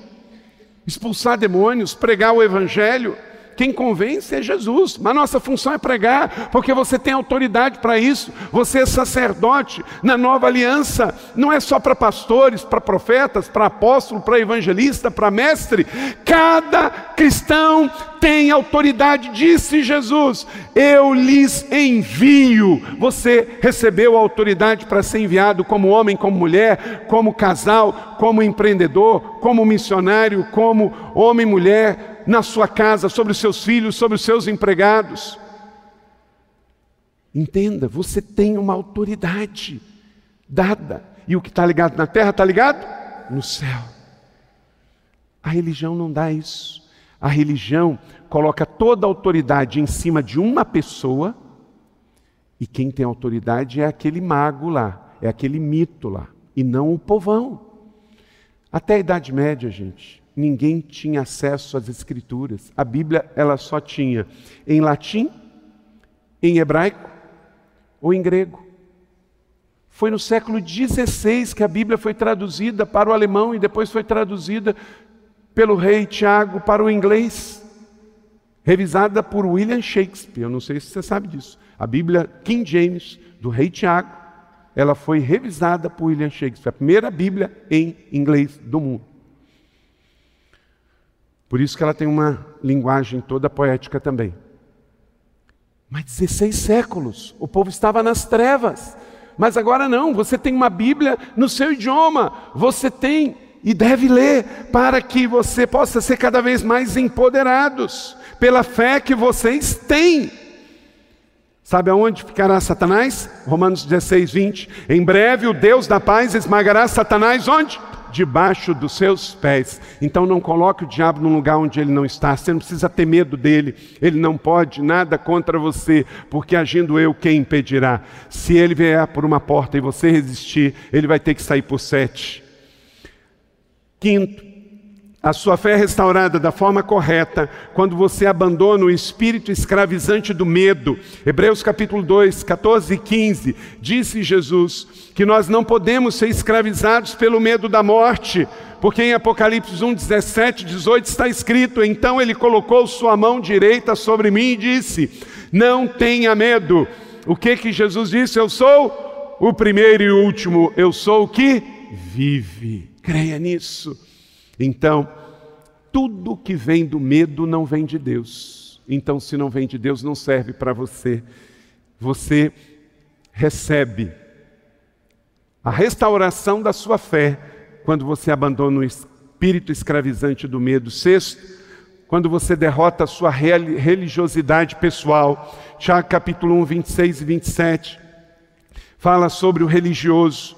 Expulsar demônios, pregar o evangelho. Quem convence é Jesus, mas nossa função é pregar, porque você tem autoridade para isso. Você é sacerdote na nova aliança, não é só para pastores, para profetas, para apóstolo, para evangelista, para mestre. Cada cristão tem autoridade, disse Jesus: Eu lhes envio. Você recebeu a autoridade para ser enviado como homem, como mulher, como casal, como empreendedor, como missionário, como homem e mulher na sua casa, sobre os seus filhos, sobre os seus empregados. Entenda, você tem uma autoridade dada, e o que está ligado na terra está ligado no céu. A religião não dá isso. A religião coloca toda a autoridade em cima de uma pessoa, e quem tem autoridade é aquele mago lá, é aquele mito lá, e não o povão. Até a Idade Média, gente, ninguém tinha acesso às escrituras. A Bíblia ela só tinha em latim, em hebraico ou em grego. Foi no século XVI que a Bíblia foi traduzida para o alemão e depois foi traduzida pelo rei Tiago para o inglês, revisada por William Shakespeare. Eu não sei se você sabe disso. A Bíblia King James do rei Tiago, ela foi revisada por William Shakespeare, a primeira Bíblia em inglês do mundo. Por isso que ela tem uma linguagem toda poética também. Mas 16 séculos, o povo estava nas trevas. Mas agora não, você tem uma Bíblia no seu idioma, você tem e deve ler para que você possa ser cada vez mais empoderados pela fé que vocês têm. Sabe aonde ficará Satanás? Romanos 16, 20. Em breve o Deus da paz esmagará Satanás onde? Debaixo dos seus pés. Então não coloque o diabo num lugar onde ele não está. Você não precisa ter medo dele. Ele não pode nada contra você, porque agindo eu, quem impedirá? Se ele vier por uma porta e você resistir, ele vai ter que sair por sete. Quinto, a sua fé é restaurada da forma correta quando você abandona o espírito escravizante do medo. Hebreus capítulo 2, 14 e 15, disse Jesus que nós não podemos ser escravizados pelo medo da morte, porque em Apocalipse 1, 17, 18 está escrito: Então ele colocou sua mão direita sobre mim e disse: Não tenha medo. O que que Jesus disse? Eu sou o primeiro e último, eu sou o que vive. Creia nisso. Então, tudo que vem do medo não vem de Deus. Então, se não vem de Deus, não serve para você. Você recebe a restauração da sua fé quando você abandona o espírito escravizante do medo. Sexto, quando você derrota a sua religiosidade pessoal. Tiago capítulo 1, 26 e 27 fala sobre o religioso.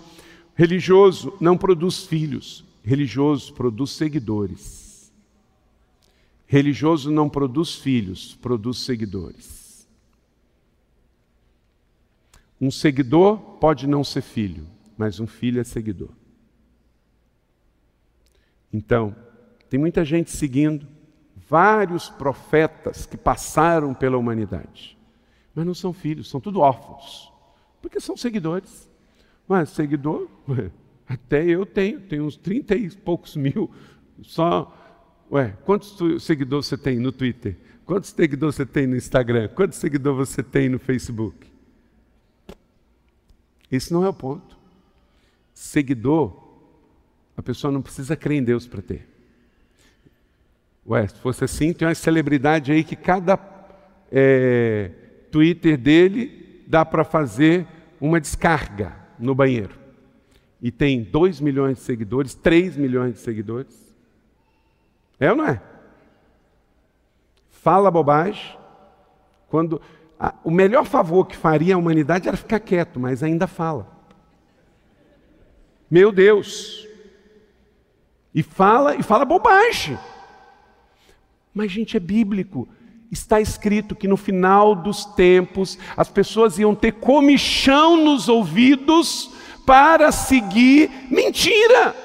religioso não produz filhos, Religioso produz seguidores. Religioso não produz filhos, produz seguidores. Um seguidor pode não ser filho, mas um filho é seguidor. Então, tem muita gente seguindo vários profetas que passaram pela humanidade, mas não são filhos, são tudo órfãos, porque são seguidores. Mas seguidor, até eu tenho, tenho uns 30 e poucos mil. Só. Ué, quantos seguidores você tem no Twitter? Quantos seguidores você tem no Instagram? Quantos seguidores você tem no Facebook? Esse não é o ponto. Seguidor, a pessoa não precisa crer em Deus para ter. Ué, se fosse assim, tem uma celebridade aí que cada é, Twitter dele dá para fazer uma descarga no banheiro e tem 2 milhões de seguidores, 3 milhões de seguidores? É ou não é? Fala bobagem. Quando a, o melhor favor que faria a humanidade era ficar quieto, mas ainda fala. Meu Deus. E fala e fala bobagem. Mas gente é bíblico. Está escrito que no final dos tempos as pessoas iam ter comichão nos ouvidos para seguir mentira.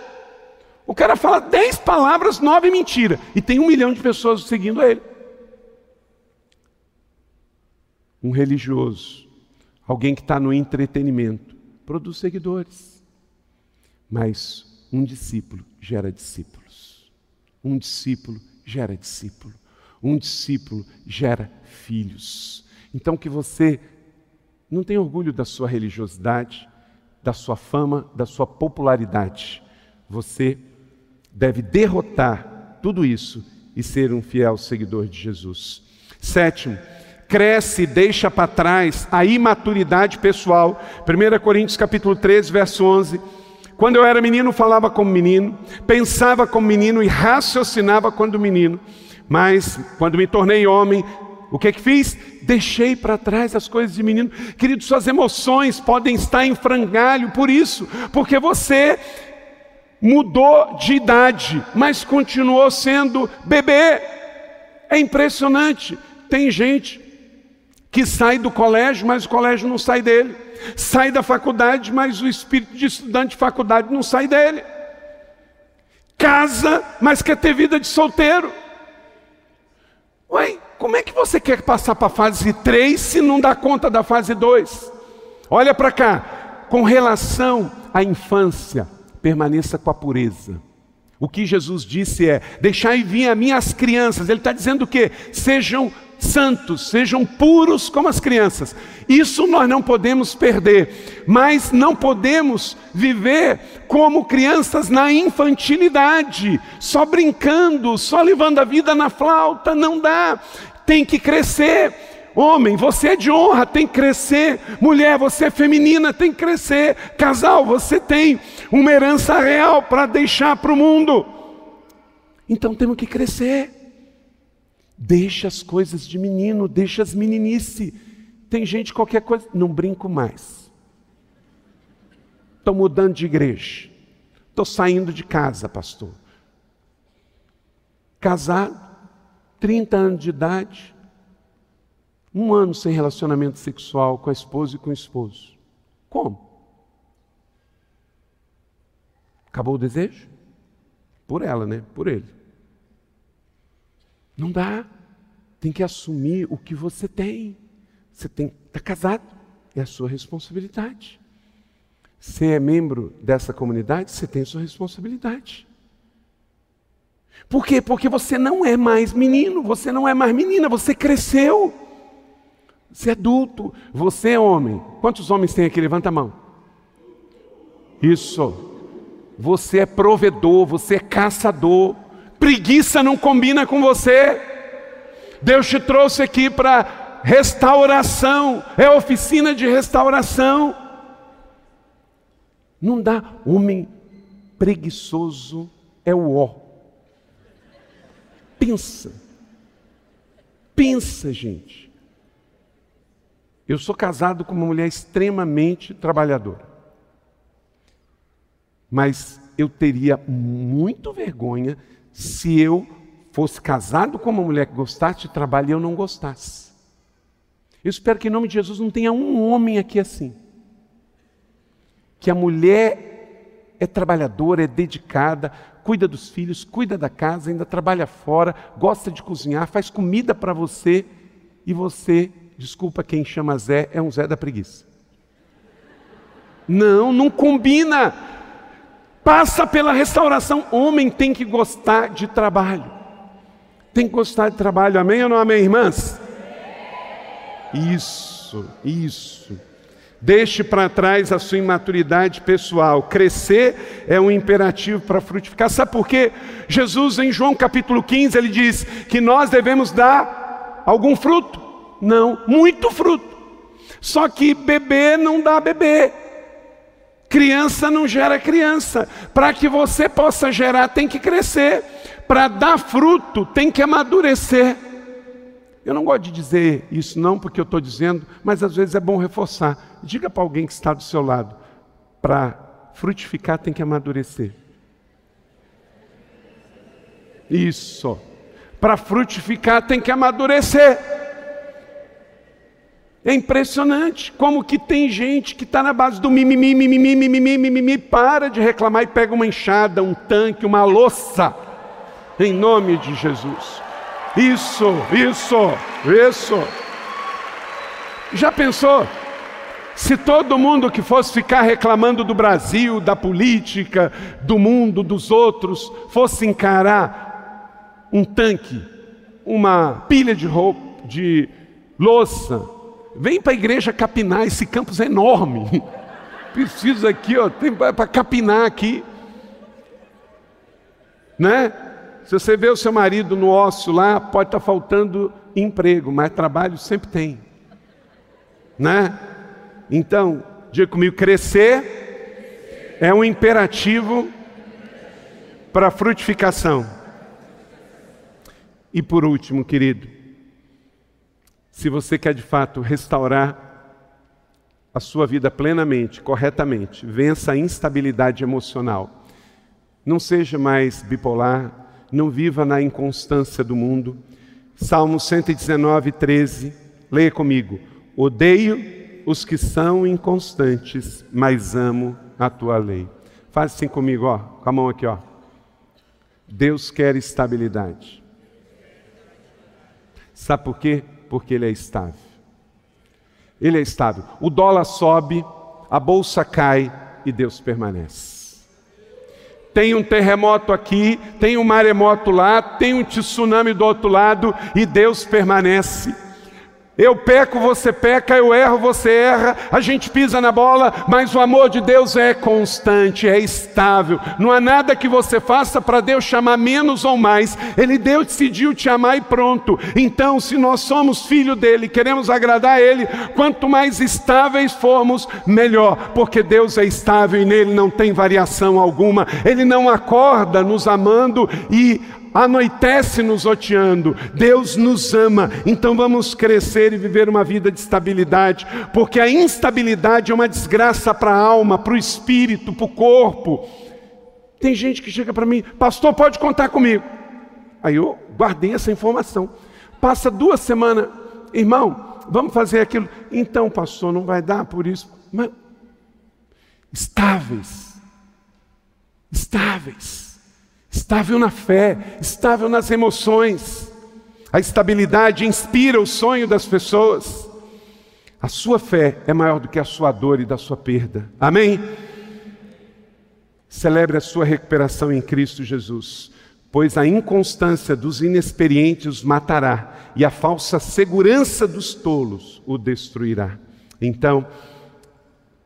O cara fala dez palavras, nove mentira, e tem um milhão de pessoas seguindo ele. Um religioso, alguém que está no entretenimento, produz seguidores. Mas um discípulo gera discípulos. Um discípulo gera discípulo. Um discípulo gera filhos. Então que você não tenha orgulho da sua religiosidade, da sua fama, da sua popularidade. Você deve derrotar tudo isso e ser um fiel seguidor de Jesus. Sétimo, cresce e deixa para trás a imaturidade pessoal. 1 Coríntios capítulo 13, verso 11. Quando eu era menino, falava como menino, pensava como menino e raciocinava quando menino. Mas quando me tornei homem, o que é que fiz? Deixei para trás as coisas de menino. Querido, suas emoções podem estar em frangalho por isso, porque você mudou de idade, mas continuou sendo bebê. É impressionante. Tem gente que sai do colégio, mas o colégio não sai dele. Sai da faculdade, mas o espírito de estudante de faculdade não sai dele. Casa, mas quer ter vida de solteiro. Como é que você quer passar para a fase 3 se não dá conta da fase 2? Olha para cá, com relação à infância, permaneça com a pureza. O que Jesus disse é: deixai vir a mim as crianças. Ele está dizendo o quê? Sejam santos, sejam puros como as crianças. Isso nós não podemos perder, mas não podemos viver como crianças na infantilidade, só brincando, só levando a vida na flauta, não dá. Tem que crescer. Homem, você é de honra, tem que crescer. Mulher, você é feminina, tem que crescer. Casal, você tem uma herança real para deixar para o mundo. Então temos que crescer. Deixa as coisas de menino, deixa as meninice. Tem gente, qualquer coisa, não brinco mais. Estou mudando de igreja. Estou saindo de casa, pastor. Casado, 30 anos de idade, um ano sem relacionamento sexual com a esposa e com o esposo. Como? Acabou o desejo? Por ela, né? Por ele. Não dá. Tem que assumir o que você tem. Você tem está casado, é a sua responsabilidade. Você é membro dessa comunidade, você tem sua responsabilidade. Por quê? Porque você não é mais menino, você não é mais menina, você cresceu. Você é adulto, você é homem. Quantos homens tem aqui? Levanta a mão. Isso. Você é provedor, você é caçador. Preguiça não combina com você. Deus te trouxe aqui para restauração, é oficina de restauração. Não dá. Homem preguiçoso é o ó. Pensa. Pensa, gente. Eu sou casado com uma mulher extremamente trabalhadora. Mas eu teria muito vergonha se eu fosse casado com uma mulher que gostasse de trabalho e eu não gostasse. Eu espero que em nome de Jesus não tenha um homem aqui assim. Que a mulher é trabalhadora, é dedicada, cuida dos filhos, cuida da casa, ainda trabalha fora, gosta de cozinhar, faz comida para você e você, desculpa quem chama Zé, é um Zé da preguiça. Não, não combina passa pela restauração. Homem tem que gostar de trabalho. Tem que gostar de trabalho, amém ou não amém, irmãs? Isso, isso. Deixe para trás a sua imaturidade pessoal. Crescer é um imperativo para frutificar. Sabe por quê? Jesus, em João capítulo 15, ele diz que nós devemos dar algum fruto. Não, muito fruto. Só que bebê não dá bebê. Criança não gera criança. Para que você possa gerar, tem que crescer. Para dar fruto, tem que amadurecer. Eu não gosto de dizer isso, não, porque eu estou dizendo, mas às vezes é bom reforçar. Diga para alguém que está do seu lado: para frutificar, tem que amadurecer. Isso. Para frutificar, tem que amadurecer. É impressionante como que tem gente que está na base do mimimi, mimimi, mimimi, mimimi, para de reclamar e pega uma enxada, um tanque, uma louça, em nome de Jesus. Isso, isso, isso. Já pensou? Se todo mundo que fosse ficar reclamando do Brasil, da política, do mundo, dos outros, fosse encarar um tanque, uma pilha de roupa, de louça, Vem para a igreja capinar, esse campus é enorme. Precisa aqui, ó, tem para capinar aqui. Né? Se você vê o seu marido no ócio lá, pode estar tá faltando emprego, mas trabalho sempre tem. Né? Então, diga comigo, crescer é um imperativo para frutificação. E por último, querido, se você quer de fato restaurar a sua vida plenamente, corretamente, vença a instabilidade emocional. Não seja mais bipolar, não viva na inconstância do mundo. Salmo 119, 13, leia comigo. Odeio os que são inconstantes, mas amo a tua lei. Faz assim comigo, ó, com a mão aqui, ó. Deus quer estabilidade. Sabe por quê? Porque ele é estável. Ele é estável. O dólar sobe, a bolsa cai e Deus permanece. Tem um terremoto aqui, tem um maremoto lá, tem um tsunami do outro lado e Deus permanece. Eu peco, você peca, eu erro, você erra, a gente pisa na bola, mas o amor de Deus é constante, é estável. Não há nada que você faça para Deus chamar menos ou mais. Ele Deus decidiu te amar e pronto. Então, se nós somos filho dele, queremos agradar a ele, quanto mais estáveis formos, melhor, porque Deus é estável e nele não tem variação alguma. Ele não acorda nos amando e anoitece nos oteando. Deus nos ama, então vamos crescer e viver uma vida de estabilidade, porque a instabilidade é uma desgraça para a alma, para o espírito, para o corpo. Tem gente que chega para mim, pastor, pode contar comigo. Aí eu guardei essa informação. Passa duas semanas, irmão, vamos fazer aquilo. Então, pastor, não vai dar por isso. Mas estáveis, estáveis, estável na fé, estável nas emoções. A estabilidade inspira o sonho das pessoas. A sua fé é maior do que a sua dor e da sua perda. Amém? Celebre a sua recuperação em Cristo Jesus, pois a inconstância dos inexperientes os matará e a falsa segurança dos tolos o destruirá. Então,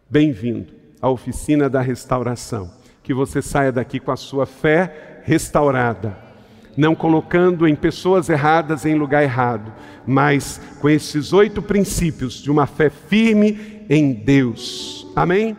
bem-vindo à oficina da restauração. Que você saia daqui com a sua fé restaurada, não colocando em pessoas erradas em lugar errado, mas com esses oito princípios de uma fé firme em Deus. Amém?